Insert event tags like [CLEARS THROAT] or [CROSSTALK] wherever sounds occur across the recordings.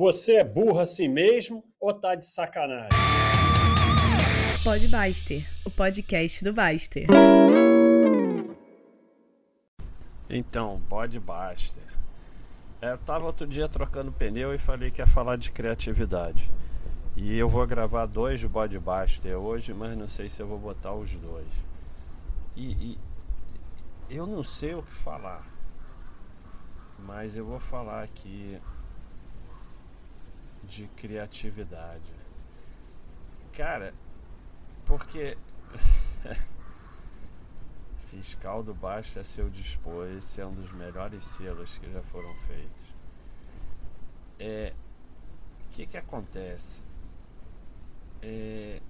Você é burro assim mesmo ou tá de sacanagem? Pode Baster, o podcast do Baster. Então, pode Baster. É, eu tava outro dia trocando pneu e falei que ia falar de criatividade. E eu vou gravar dois Bodbuster hoje, mas não sei se eu vou botar os dois. E, e eu não sei o que falar, mas eu vou falar aqui de criatividade. Cara, porque [LAUGHS] fiscal do baixo é seu dispor, esse é um dos melhores selos que já foram feitos. É, o que que acontece? É,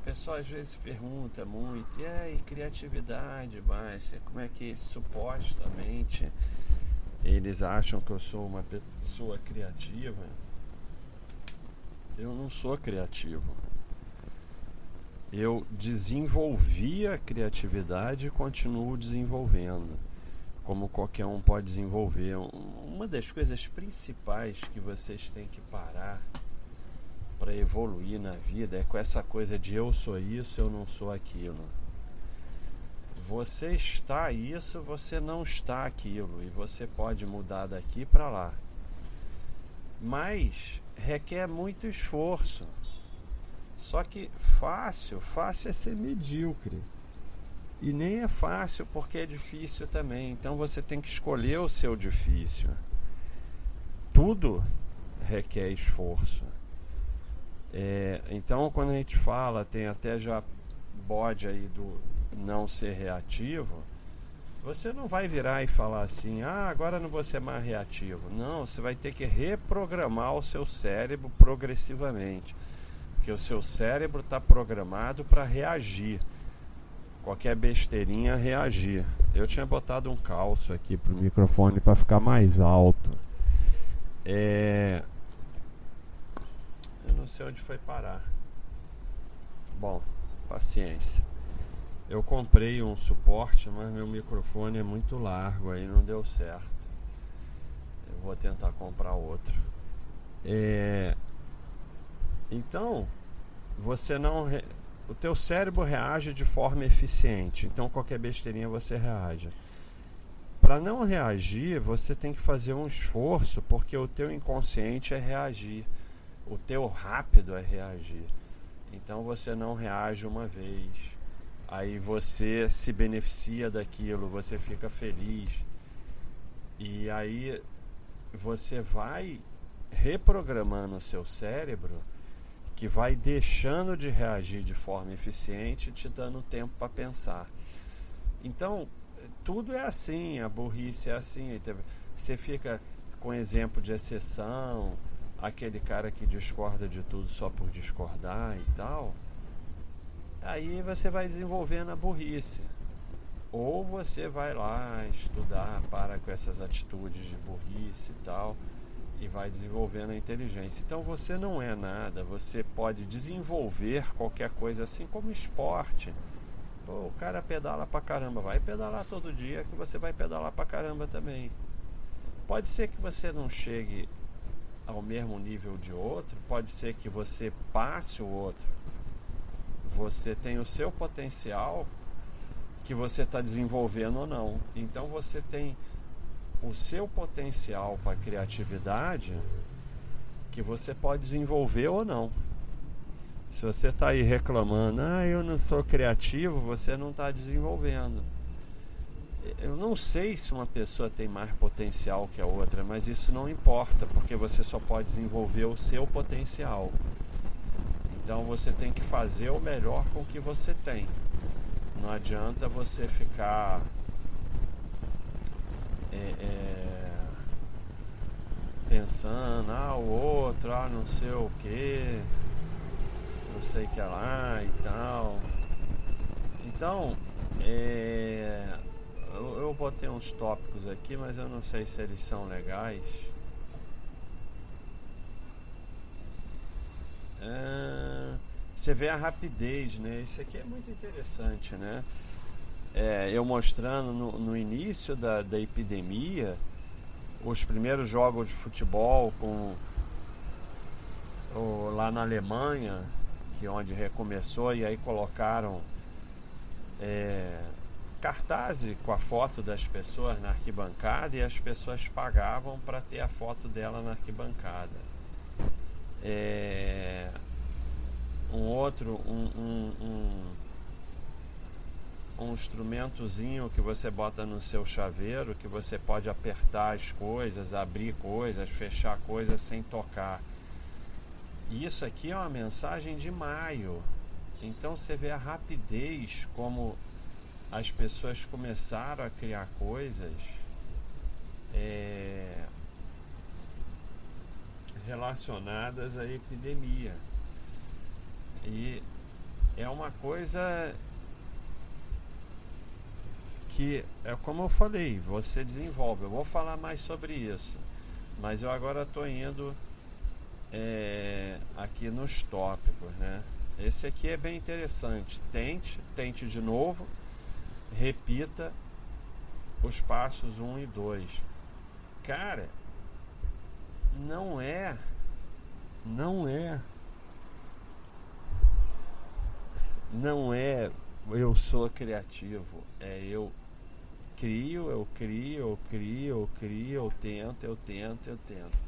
o pessoal às vezes pergunta muito, e aí, criatividade baixa, como é que supostamente eles acham que eu sou uma pessoa criativa? Eu não sou criativo. Eu desenvolvi a criatividade e continuo desenvolvendo, como qualquer um pode desenvolver. Uma das coisas principais que vocês têm que parar para evoluir na vida é com essa coisa de eu sou isso, eu não sou aquilo. Você está isso, você não está aquilo e você pode mudar daqui para lá. Mas requer muito esforço. Só que fácil, fácil é ser medíocre. E nem é fácil porque é difícil também. Então você tem que escolher o seu difícil. Tudo requer esforço. É, então quando a gente fala, tem até já bode aí do não ser reativo você não vai virar e falar assim, ah, agora não vou ser mais reativo. Não, você vai ter que reprogramar o seu cérebro progressivamente. Porque o seu cérebro está programado para reagir. Qualquer besteirinha reagir. Eu tinha botado um calço aqui pro microfone para ficar mais alto. É... Eu não sei onde foi parar. Bom, paciência. Eu comprei um suporte, mas meu microfone é muito largo, aí não deu certo. Eu vou tentar comprar outro. É... Então, você não. Re... O teu cérebro reage de forma eficiente. Então, qualquer besteirinha você reage. Para não reagir, você tem que fazer um esforço, porque o teu inconsciente é reagir. O teu rápido é reagir. Então, você não reage uma vez aí você se beneficia daquilo, você fica feliz. E aí você vai reprogramando o seu cérebro que vai deixando de reagir de forma eficiente, te dando tempo para pensar. Então, tudo é assim, a burrice é assim. Você fica com exemplo de exceção, aquele cara que discorda de tudo só por discordar e tal aí você vai desenvolvendo a burrice. Ou você vai lá estudar, para com essas atitudes de burrice e tal, e vai desenvolvendo a inteligência. Então você não é nada, você pode desenvolver qualquer coisa assim como esporte. Pô, o cara pedala pra caramba, vai pedalar todo dia que você vai pedalar pra caramba também. Pode ser que você não chegue ao mesmo nível de outro, pode ser que você passe o outro você tem o seu potencial que você está desenvolvendo ou não. Então você tem o seu potencial para criatividade que você pode desenvolver ou não. Se você está aí reclamando, ah, eu não sou criativo, você não está desenvolvendo. Eu não sei se uma pessoa tem mais potencial que a outra, mas isso não importa, porque você só pode desenvolver o seu potencial. Então você tem que fazer o melhor com o que você tem. Não adianta você ficar é, é, pensando, ah, o outro, ah, não sei o que, não sei o que lá e tal. Então, é, eu, eu botei uns tópicos aqui, mas eu não sei se eles são legais. Ah, você vê a rapidez, né? Isso aqui é muito interessante, né? É, eu mostrando no, no início da, da epidemia os primeiros jogos de futebol com o, lá na Alemanha, que é onde recomeçou, e aí colocaram é, cartazes com a foto das pessoas na arquibancada e as pessoas pagavam para ter a foto dela na arquibancada. É, um outro, um, um, um, um instrumentozinho que você bota no seu chaveiro, que você pode apertar as coisas, abrir coisas, fechar coisas sem tocar. Isso aqui é uma mensagem de maio. Então você vê a rapidez como as pessoas começaram a criar coisas é, relacionadas à epidemia. E é uma coisa que é como eu falei, você desenvolve. Eu vou falar mais sobre isso, mas eu agora estou indo é, aqui nos tópicos, né? Esse aqui é bem interessante. Tente, tente de novo, repita os passos 1 um e 2. Cara, não é, não é, não é eu sou criativo, é eu crio, eu crio, eu crio, eu crio, eu tento, eu tento, eu tento.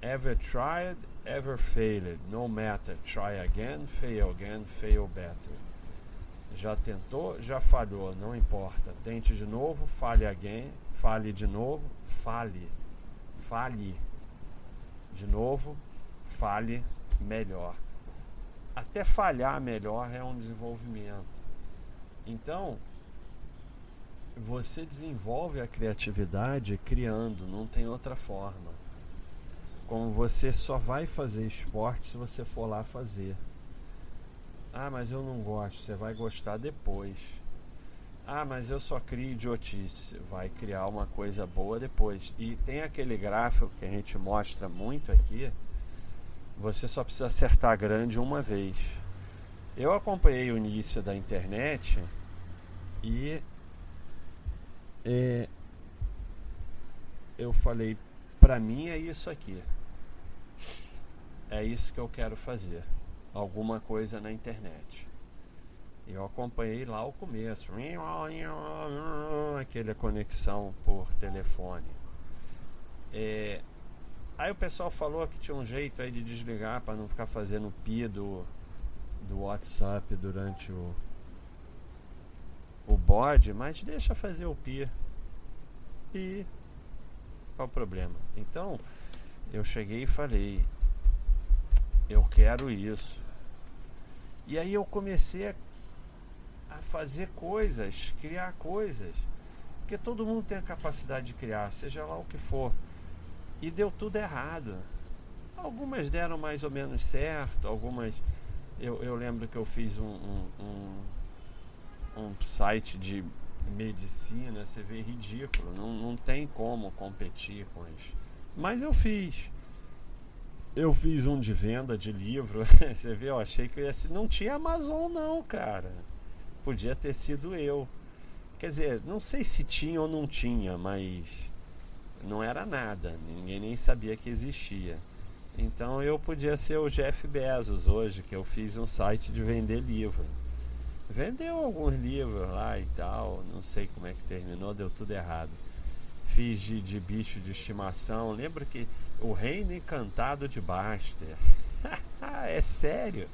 Ever tried, ever failed. No matter. Try again, fail again, fail better. Já tentou, já falhou, não importa. Tente de novo, fale again, fale de novo, fale. Fale. De novo, fale melhor. Até falhar melhor é um desenvolvimento. Então, você desenvolve a criatividade criando, não tem outra forma. Como você só vai fazer esporte se você for lá fazer. Ah, mas eu não gosto. Você vai gostar depois. Ah, mas eu só crio idiotice. Vai criar uma coisa boa depois. E tem aquele gráfico que a gente mostra muito aqui. Você só precisa acertar grande uma vez. Eu acompanhei o início da internet e é, eu falei, para mim é isso aqui é isso que eu quero fazer. Alguma coisa na internet. Eu acompanhei lá o começo, aquela conexão por telefone. É, aí o pessoal falou que tinha um jeito aí de desligar para não ficar fazendo pi do, do WhatsApp durante o, o bode, mas deixa fazer o pi. E qual o problema? Então eu cheguei e falei, eu quero isso. E aí eu comecei a, a fazer coisas, criar coisas. Porque todo mundo tem a capacidade de criar, seja lá o que for. E deu tudo errado. Algumas deram mais ou menos certo, algumas. Eu, eu lembro que eu fiz um, um, um, um site de medicina, você vê ridículo, não, não tem como competir com isso. Mas eu fiz. Eu fiz um de venda de livro. [LAUGHS] Você vê, eu achei que ia ser... não tinha Amazon não, cara. Podia ter sido eu. Quer dizer, não sei se tinha ou não tinha, mas não era nada. Ninguém nem sabia que existia. Então eu podia ser o Jeff Bezos hoje, que eu fiz um site de vender livro. Vendeu alguns livros lá e tal, não sei como é que terminou, deu tudo errado. Fiz de, de bicho de estimação. Lembra que o Reino Encantado de Baster. [LAUGHS] é sério.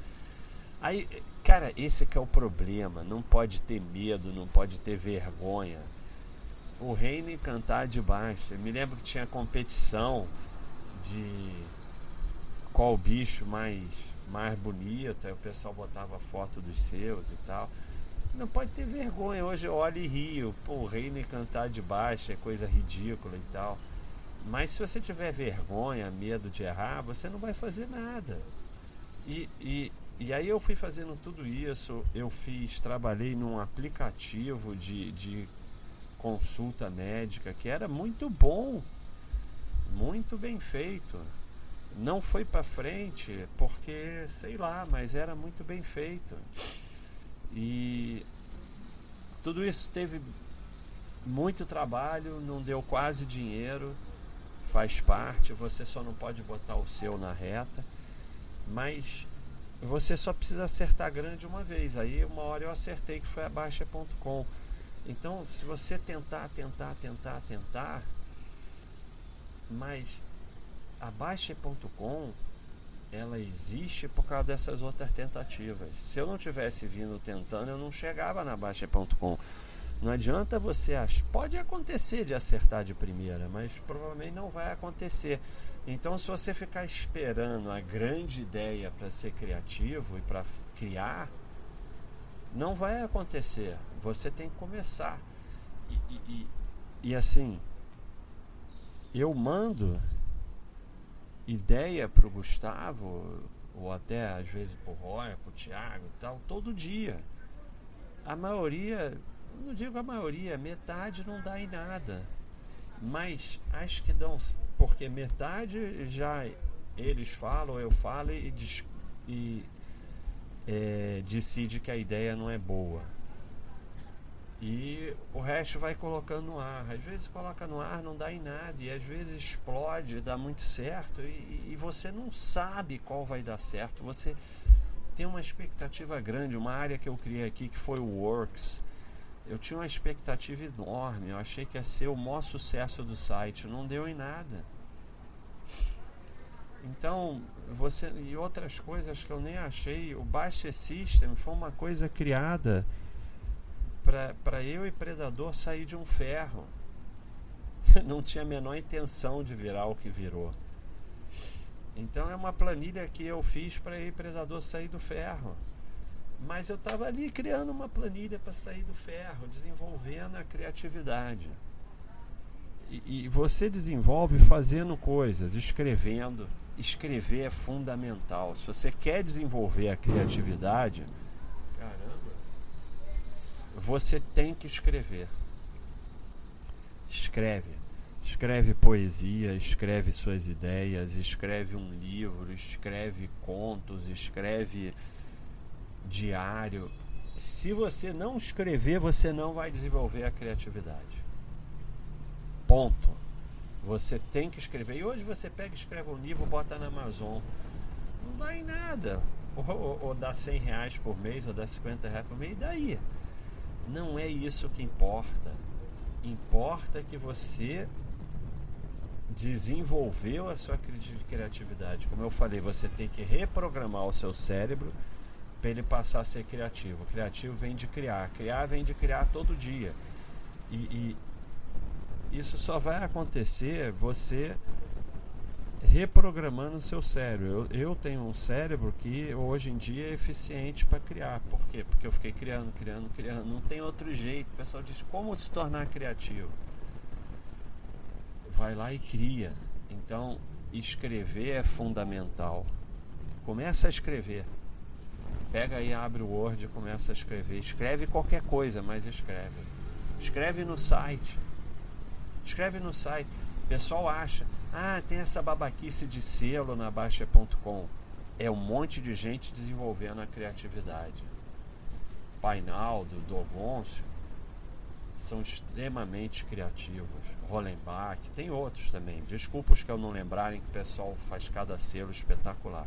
Aí, cara, esse que é o problema. Não pode ter medo, não pode ter vergonha. O Reino Encantado de Baster. Me lembro que tinha competição de qual bicho mais mais bonito. Aí o pessoal botava foto dos seus e tal. Não pode ter vergonha. Hoje eu olho e rio. Pô, o Reino Encantado de Baixo é coisa ridícula e tal. Mas se você tiver vergonha, medo de errar, você não vai fazer nada. E, e, e aí eu fui fazendo tudo isso, eu fiz, trabalhei num aplicativo de, de consulta médica que era muito bom, muito bem feito. Não foi para frente porque, sei lá, mas era muito bem feito. E tudo isso teve muito trabalho, não deu quase dinheiro faz parte, você só não pode botar o seu na reta, mas você só precisa acertar grande uma vez. Aí uma hora eu acertei que foi a Baixa.com. Então, se você tentar, tentar, tentar, tentar, mas a Baixa.com ela existe por causa dessas outras tentativas. Se eu não tivesse vindo tentando, eu não chegava na Baixa.com. Não adianta você achar. Pode acontecer de acertar de primeira, mas provavelmente não vai acontecer. Então, se você ficar esperando a grande ideia para ser criativo e para criar, não vai acontecer. Você tem que começar. E, e, e, e assim, eu mando ideia para o Gustavo, ou até às vezes para o Roy, para o Thiago e tal, todo dia. A maioria, não digo a maioria, metade não dá em nada. Mas acho que dão, porque metade já eles falam, eu falo e, e é, decide que a ideia não é boa. E o resto vai colocando no ar. Às vezes coloca no ar, não dá em nada. E às vezes explode, dá muito certo. E, e você não sabe qual vai dar certo. Você tem uma expectativa grande. Uma área que eu criei aqui que foi o Works. Eu tinha uma expectativa enorme. Eu achei que ia ser o maior sucesso do site. Não deu em nada. Então, você e outras coisas que eu nem achei. O Baixa System foi uma coisa criada para eu e Predador sair de um ferro. [LAUGHS] Não tinha a menor intenção de virar o que virou. Então é uma planilha que eu fiz para eu e Predador sair do ferro. Mas eu estava ali criando uma planilha para sair do ferro, desenvolvendo a criatividade. E, e você desenvolve fazendo coisas, escrevendo. Escrever é fundamental. Se você quer desenvolver a criatividade, você tem que escrever. Escreve. Escreve poesia, escreve suas ideias, escreve um livro, escreve contos, escreve diário. Se você não escrever, você não vai desenvolver a criatividade. Ponto. Você tem que escrever. E hoje você pega escreve um livro, bota na Amazon. Não dá em nada. Ou, ou, ou dá 100 reais por mês, ou dá 50 reais por mês, e daí? Não é isso que importa. Importa que você desenvolveu a sua criatividade. Como eu falei, você tem que reprogramar o seu cérebro para ele passar a ser criativo. criativo vem de criar, criar vem de criar todo dia. E, e isso só vai acontecer você reprogramando o seu cérebro. Eu, eu tenho um cérebro que hoje em dia é eficiente para criar. Por quê? Porque eu fiquei criando, criando, criando. Não tem outro jeito. O pessoal diz como se tornar criativo. Vai lá e cria. Então, escrever é fundamental. Começa a escrever. Pega aí, abre o Word e começa a escrever. Escreve qualquer coisa, mas escreve. Escreve no site. Escreve no site. O pessoal acha, ah, tem essa babaquice de selo na Baixa.com. É um monte de gente desenvolvendo a criatividade. Painaldo, Dogoncio são extremamente criativos. Rolenbach, tem outros também. Desculpa os que eu não lembrarem que o pessoal faz cada selo espetacular.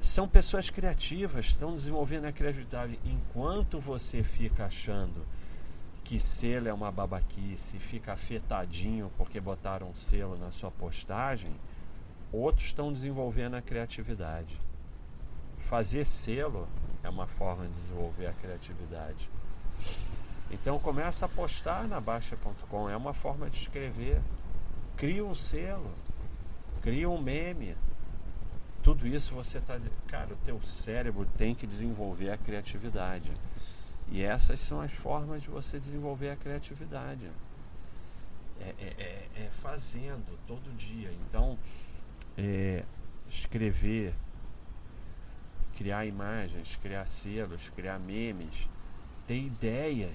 São pessoas criativas, estão desenvolvendo a criatividade. Enquanto você fica achando que selo é uma babaquice, fica afetadinho porque botaram um selo na sua postagem, outros estão desenvolvendo a criatividade. Fazer selo é uma forma de desenvolver a criatividade. Então começa a postar na Baixa.com, é uma forma de escrever. Cria um selo, cria um meme. Tudo isso você está. Cara, o teu cérebro tem que desenvolver a criatividade. E essas são as formas de você desenvolver a criatividade. É, é, é, é fazendo todo dia. Então, é, escrever, criar imagens, criar selos, criar memes, ter ideias.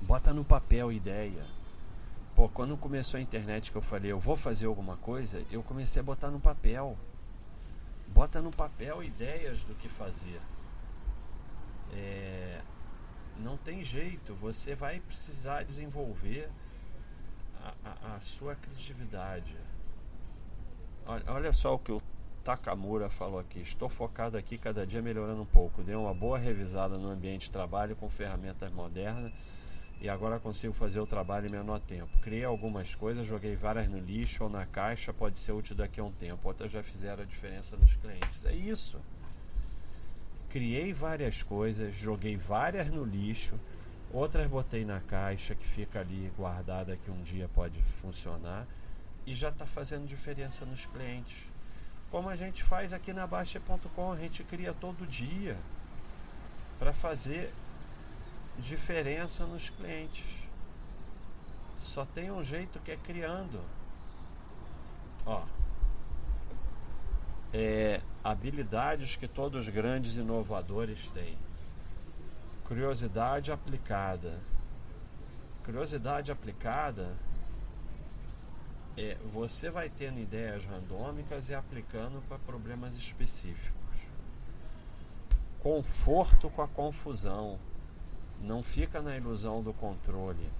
Bota no papel ideia. Pô, quando começou a internet que eu falei, eu vou fazer alguma coisa, eu comecei a botar no papel. Bota no papel ideias do que fazer. É, não tem jeito, você vai precisar desenvolver a, a, a sua criatividade. Olha, olha só o que o Takamura falou aqui. Estou focado aqui cada dia melhorando um pouco. Dei uma boa revisada no ambiente de trabalho com ferramentas modernas e agora consigo fazer o trabalho em menor tempo. Criei algumas coisas, joguei várias no lixo ou na caixa, pode ser útil daqui a um tempo. Outras já fizeram a diferença nos clientes. É isso. Criei várias coisas, joguei várias no lixo, outras botei na caixa que fica ali guardada que um dia pode funcionar e já está fazendo diferença nos clientes. Como a gente faz aqui na Baixa.com, a gente cria todo dia para fazer diferença nos clientes. Só tem um jeito que é criando. Ó. É, habilidades que todos os grandes inovadores têm. Curiosidade aplicada. Curiosidade aplicada é você vai tendo ideias randômicas e aplicando para problemas específicos. Conforto com a confusão. Não fica na ilusão do controle.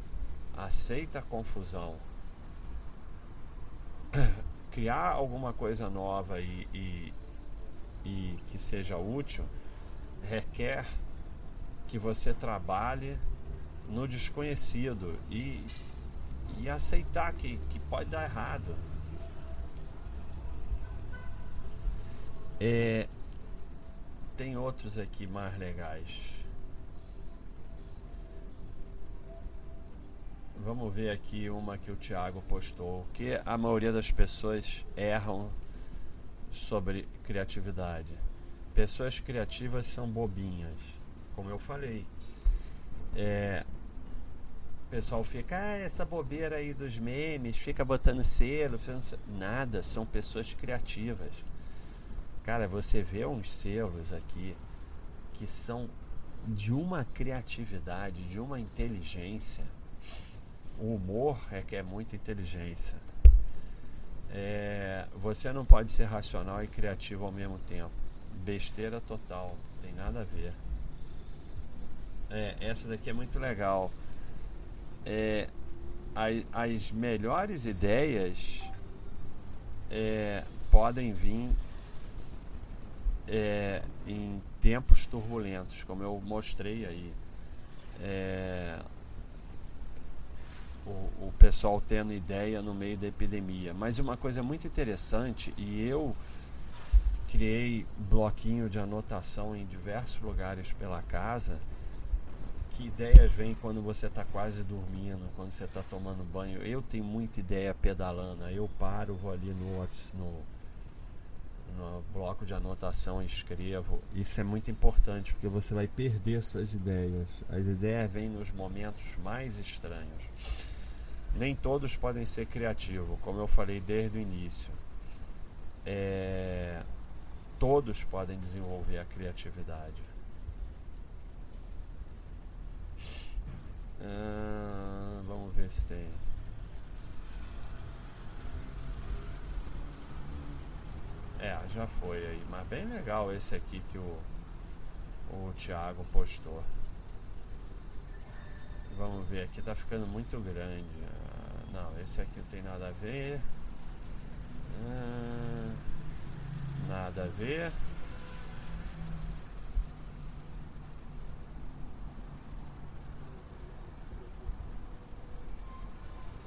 Aceita a confusão. [CLEARS THROAT] Criar alguma coisa nova e, e, e que seja útil requer que você trabalhe no desconhecido e, e aceitar que, que pode dar errado. É, tem outros aqui mais legais. Vamos ver aqui uma que o Thiago postou. Que a maioria das pessoas erram sobre criatividade. Pessoas criativas são bobinhas, como eu falei. É, o pessoal fica, ah, essa bobeira aí dos memes, fica botando selo. Nada, são pessoas criativas. Cara, você vê uns selos aqui que são de uma criatividade, de uma inteligência o humor é que é muita inteligência. É, você não pode ser racional e criativo ao mesmo tempo. Besteira total, tem nada a ver. É, essa daqui é muito legal. É, as, as melhores ideias é, podem vir é, em tempos turbulentos, como eu mostrei aí. O, o pessoal tendo ideia no meio da epidemia. Mas uma coisa muito interessante, e eu criei bloquinho de anotação em diversos lugares pela casa, que ideias vêm quando você está quase dormindo, quando você está tomando banho. Eu tenho muita ideia pedalando, eu paro, vou ali no, no, no bloco de anotação escrevo. Isso é muito importante, porque você vai perder suas ideias. As ideias vêm nos momentos mais estranhos. Nem todos podem ser criativos, como eu falei desde o início. É, todos podem desenvolver a criatividade. Ah, vamos ver se tem. É, já foi aí, mas bem legal esse aqui que o, o Thiago postou. Vamos ver, aqui tá ficando muito grande. Esse aqui não tem nada a ver. Hum, nada a ver.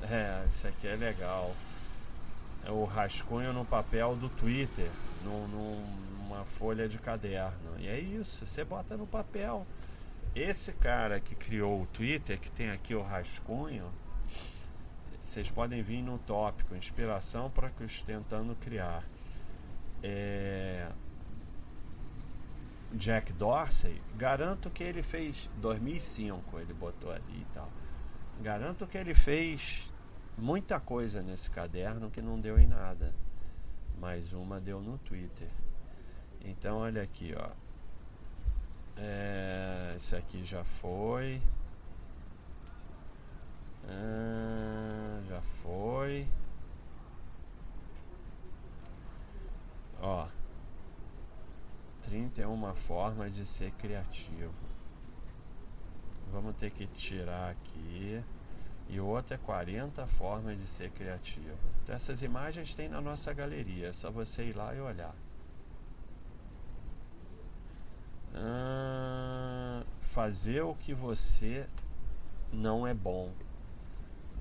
É, esse aqui é legal. É o rascunho no papel do Twitter, no, numa folha de caderno. E é isso, você bota no papel. Esse cara que criou o Twitter, que tem aqui o rascunho, vocês podem vir no tópico inspiração para tentando criar. É... Jack Dorsey, garanto que ele fez 2005, ele botou ali e tal. Garanto que ele fez muita coisa nesse caderno que não deu em nada. Mais uma deu no Twitter. Então olha aqui, ó. É, esse aqui já foi. Ah, já foi. Ó. 31 formas de ser criativo. Vamos ter que tirar aqui. e outra é 40 formas de ser criativo. Então, essas imagens tem na nossa galeria, é só você ir lá e olhar. Ah, fazer o que você não é bom,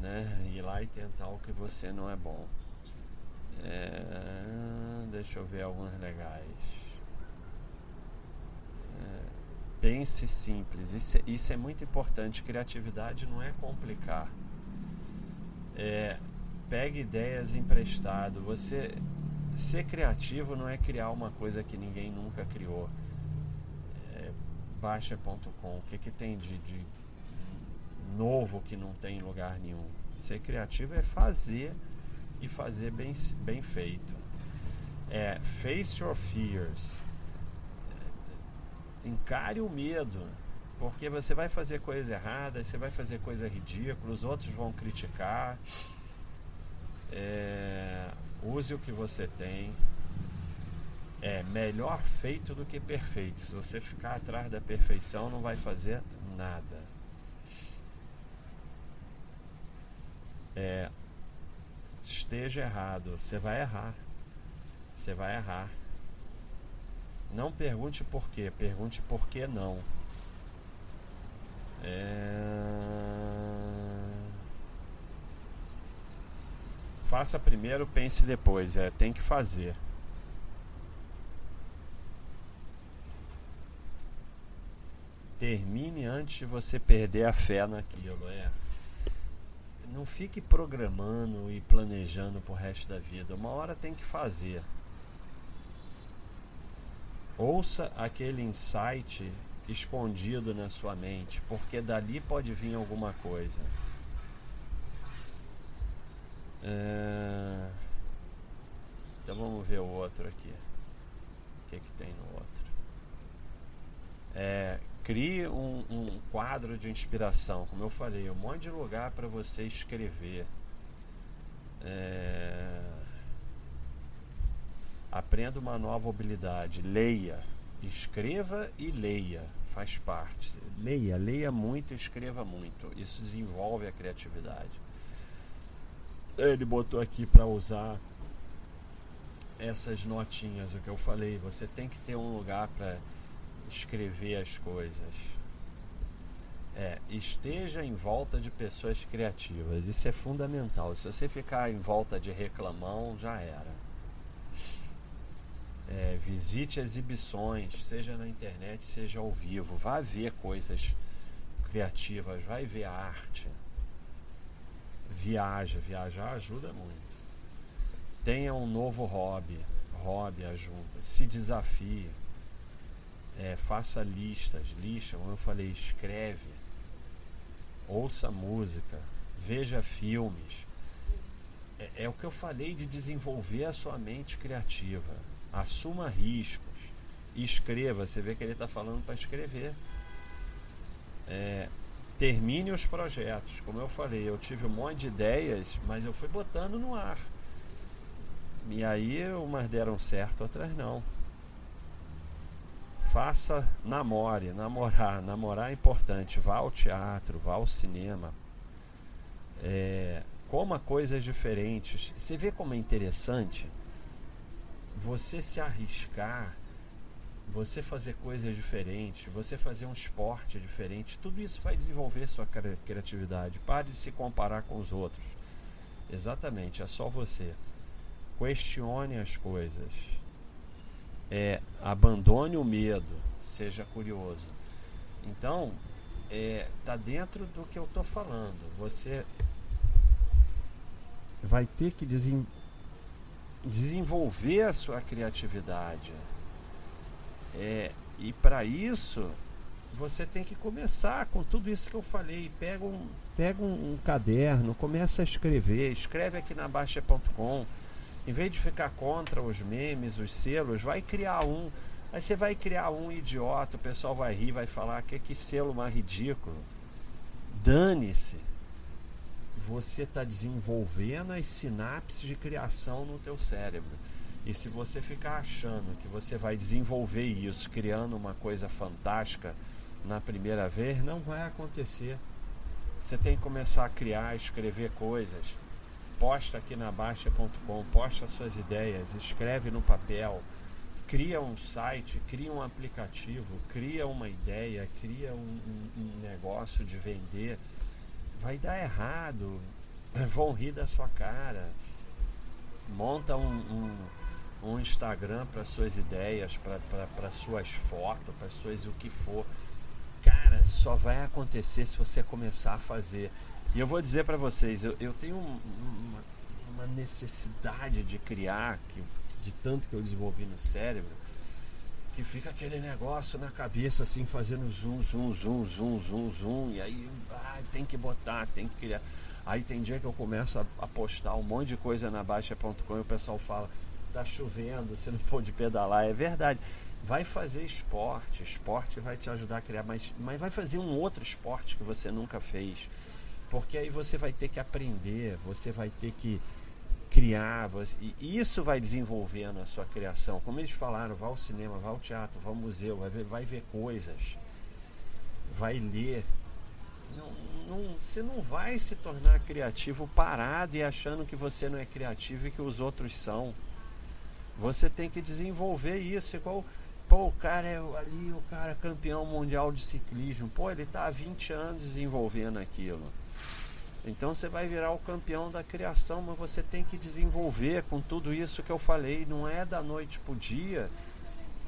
né? Ir lá e tentar o que você não é bom. É, deixa eu ver alguns legais. É, pense simples. Isso, é, isso é muito importante. Criatividade não é complicar. É, pegue ideias emprestado. Você ser criativo não é criar uma coisa que ninguém nunca criou. É, Baixa.com. O que, que tem de, de novo que não tem em lugar nenhum? Ser criativo é fazer e fazer bem, bem feito. É, face your fears. Encare o medo, porque você vai fazer coisas erradas, você vai fazer coisas ridículas, os outros vão criticar. É, use o que você tem. É melhor feito do que perfeito. Se você ficar atrás da perfeição, não vai fazer nada. É, esteja errado, você vai errar. Você vai errar. Não pergunte por quê, pergunte por que não. É... Faça primeiro, pense depois. É, tem que fazer. Termine antes de você perder a fé naquilo. É não fique programando e planejando pro resto da vida. Uma hora tem que fazer. Ouça aquele insight escondido na sua mente, porque dali pode vir alguma coisa. É... Então vamos ver o outro aqui. O que, que tem no outro? É, Crie um, um quadro de inspiração, como eu falei, um monte de lugar para você escrever. É... Aprenda uma nova habilidade. Leia. Escreva e leia. Faz parte. Leia, leia muito escreva muito. Isso desenvolve a criatividade. Ele botou aqui para usar essas notinhas, o que eu falei. Você tem que ter um lugar para escrever as coisas. É, esteja em volta de pessoas criativas. Isso é fundamental. Se você ficar em volta de reclamão, já era. É, visite exibições, seja na internet, seja ao vivo. Vá ver coisas criativas, vai ver arte. Viaja, viajar ajuda muito. Tenha um novo hobby, hobby ajuda. Se desafie é, faça listas, lista, como eu falei, escreve, ouça música, veja filmes. É, é o que eu falei de desenvolver a sua mente criativa. Assuma riscos escreva. Você vê que ele está falando para escrever. É, termine os projetos. Como eu falei, eu tive um monte de ideias, mas eu fui botando no ar. E aí umas deram certo, outras não faça, namore, namorar, namorar é importante, vá ao teatro, vá ao cinema, é, coma coisas diferentes. Você vê como é interessante você se arriscar, você fazer coisas diferentes, você fazer um esporte diferente, tudo isso vai desenvolver sua criatividade. Pare de se comparar com os outros. Exatamente, é só você. Questione as coisas é, abandone o medo, seja curioso. Então, é, tá dentro do que eu estou falando. Você vai ter que desen desenvolver a sua criatividade. É, e para isso, você tem que começar com tudo isso que eu falei. Pega um, pega um, um caderno, começa a escrever, escreve aqui na Baixa.com em vez de ficar contra os memes, os selos, vai criar um. Aí você vai criar um idiota, o pessoal vai rir, vai falar que que selo mais ridículo. Dane-se. Você está desenvolvendo as sinapses de criação no teu cérebro. E se você ficar achando que você vai desenvolver isso, criando uma coisa fantástica na primeira vez, não vai acontecer. Você tem que começar a criar, escrever coisas. Posta aqui na Baixa.com, posta suas ideias, escreve no papel, cria um site, cria um aplicativo, cria uma ideia, cria um, um, negócio de vender. Vai dar errado, [LAUGHS] vão rir da sua cara. Monta um, um, um Instagram para suas ideias, para suas fotos, para suas o que for. Só vai acontecer se você começar a fazer. E eu vou dizer para vocês, eu, eu tenho uma, uma, necessidade de criar, que, de tanto que eu desenvolvi no cérebro, que fica aquele negócio na cabeça assim, fazendo zoom, zoom, zoom, zoom, zoom, zoom, e aí ah, tem que botar, tem que criar. Aí tem dia que eu começo a, a postar um monte de coisa na Baixa.com e o pessoal fala, tá chovendo, você não pode pedalar. É verdade. Vai fazer esporte, esporte vai te ajudar a criar, mas, mas vai fazer um outro esporte que você nunca fez. Porque aí você vai ter que aprender, você vai ter que criar, você, e isso vai desenvolvendo a sua criação. Como eles falaram, vá ao cinema, vá ao teatro, vá ao museu, vai ver, vai ver coisas, vai ler. Não, não, você não vai se tornar criativo parado e achando que você não é criativo e que os outros são. Você tem que desenvolver isso, igual Pô, o cara é ali, o cara campeão mundial de ciclismo. Pô, ele está há 20 anos desenvolvendo aquilo. Então você vai virar o campeão da criação, mas você tem que desenvolver com tudo isso que eu falei. Não é da noite para o dia.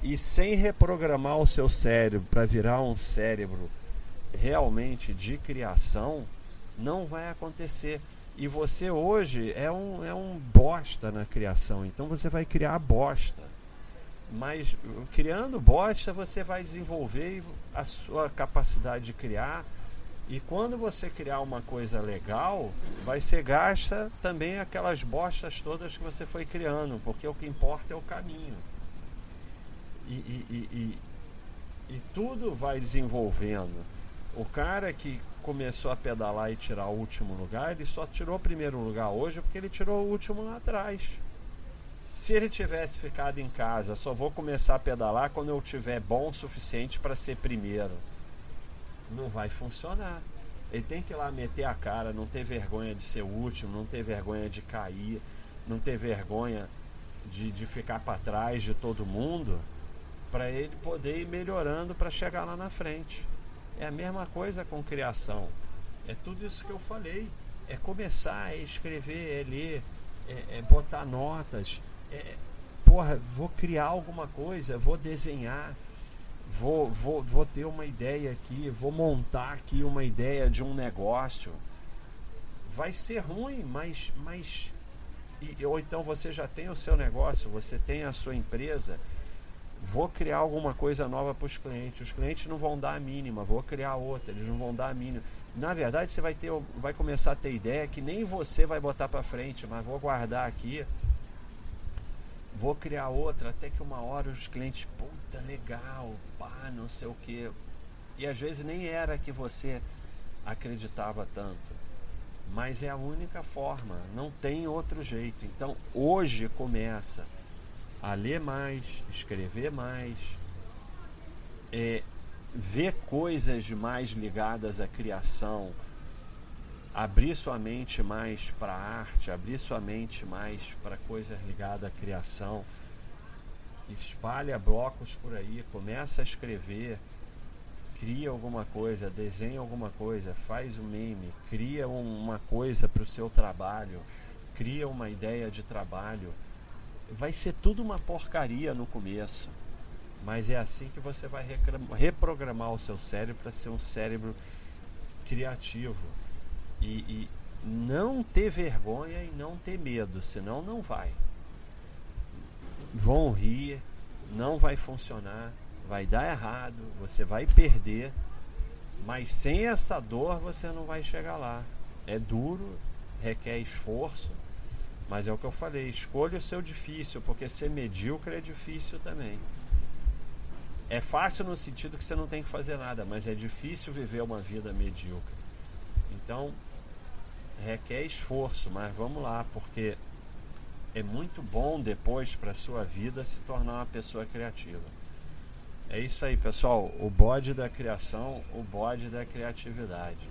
E sem reprogramar o seu cérebro para virar um cérebro realmente de criação, não vai acontecer. E você hoje é um, é um bosta na criação. Então você vai criar bosta. Mas criando bosta, você vai desenvolver a sua capacidade de criar. E quando você criar uma coisa legal, vai ser gasta também aquelas bostas todas que você foi criando, porque o que importa é o caminho. E, e, e, e tudo vai desenvolvendo. O cara que começou a pedalar e tirar o último lugar, ele só tirou o primeiro lugar hoje porque ele tirou o último lá atrás. Se ele tivesse ficado em casa, só vou começar a pedalar quando eu tiver bom o suficiente para ser primeiro. Não vai funcionar. Ele tem que ir lá meter a cara, não ter vergonha de ser último, não ter vergonha de cair, não ter vergonha de, de ficar para trás de todo mundo, para ele poder ir melhorando para chegar lá na frente. É a mesma coisa com criação. É tudo isso que eu falei. É começar, é escrever, é ler, é, é botar notas, é, porra, vou criar alguma coisa, vou desenhar, vou, vou, vou ter uma ideia aqui, vou montar aqui uma ideia de um negócio. Vai ser ruim, mas. mas e, ou então você já tem o seu negócio, você tem a sua empresa. Vou criar alguma coisa nova para os clientes. Os clientes não vão dar a mínima, vou criar outra, eles não vão dar a mínima. Na verdade, você vai ter, vai começar a ter ideia que nem você vai botar para frente, mas vou guardar aqui vou criar outra, até que uma hora os clientes, puta, legal, pá, não sei o que. E às vezes nem era que você acreditava tanto. Mas é a única forma, não tem outro jeito. Então hoje começa a ler mais, escrever mais, é, ver coisas mais ligadas à criação abrir sua mente mais para arte, abrir sua mente mais para coisas ligadas à criação. Espalha blocos por aí, começa a escrever, cria alguma coisa, desenha alguma coisa, faz um meme, cria uma coisa para o seu trabalho, cria uma ideia de trabalho. Vai ser tudo uma porcaria no começo, mas é assim que você vai reprogramar o seu cérebro para ser um cérebro criativo e, e não ter vergonha e não ter medo, senão não vai. Vão rir, não vai funcionar, vai dar errado, você vai perder, mas sem essa dor você não vai chegar lá. É duro, requer esforço, mas é o que eu falei, escolha o seu difícil, porque ser medíocre é difícil também. É fácil no sentido que você não tem que fazer nada, mas é difícil viver uma vida medíocre. Então, requer esforço, mas vamos lá, porque é muito bom depois para sua vida se tornar uma pessoa criativa. É isso aí, pessoal. O bode da criação, o bode da criatividade.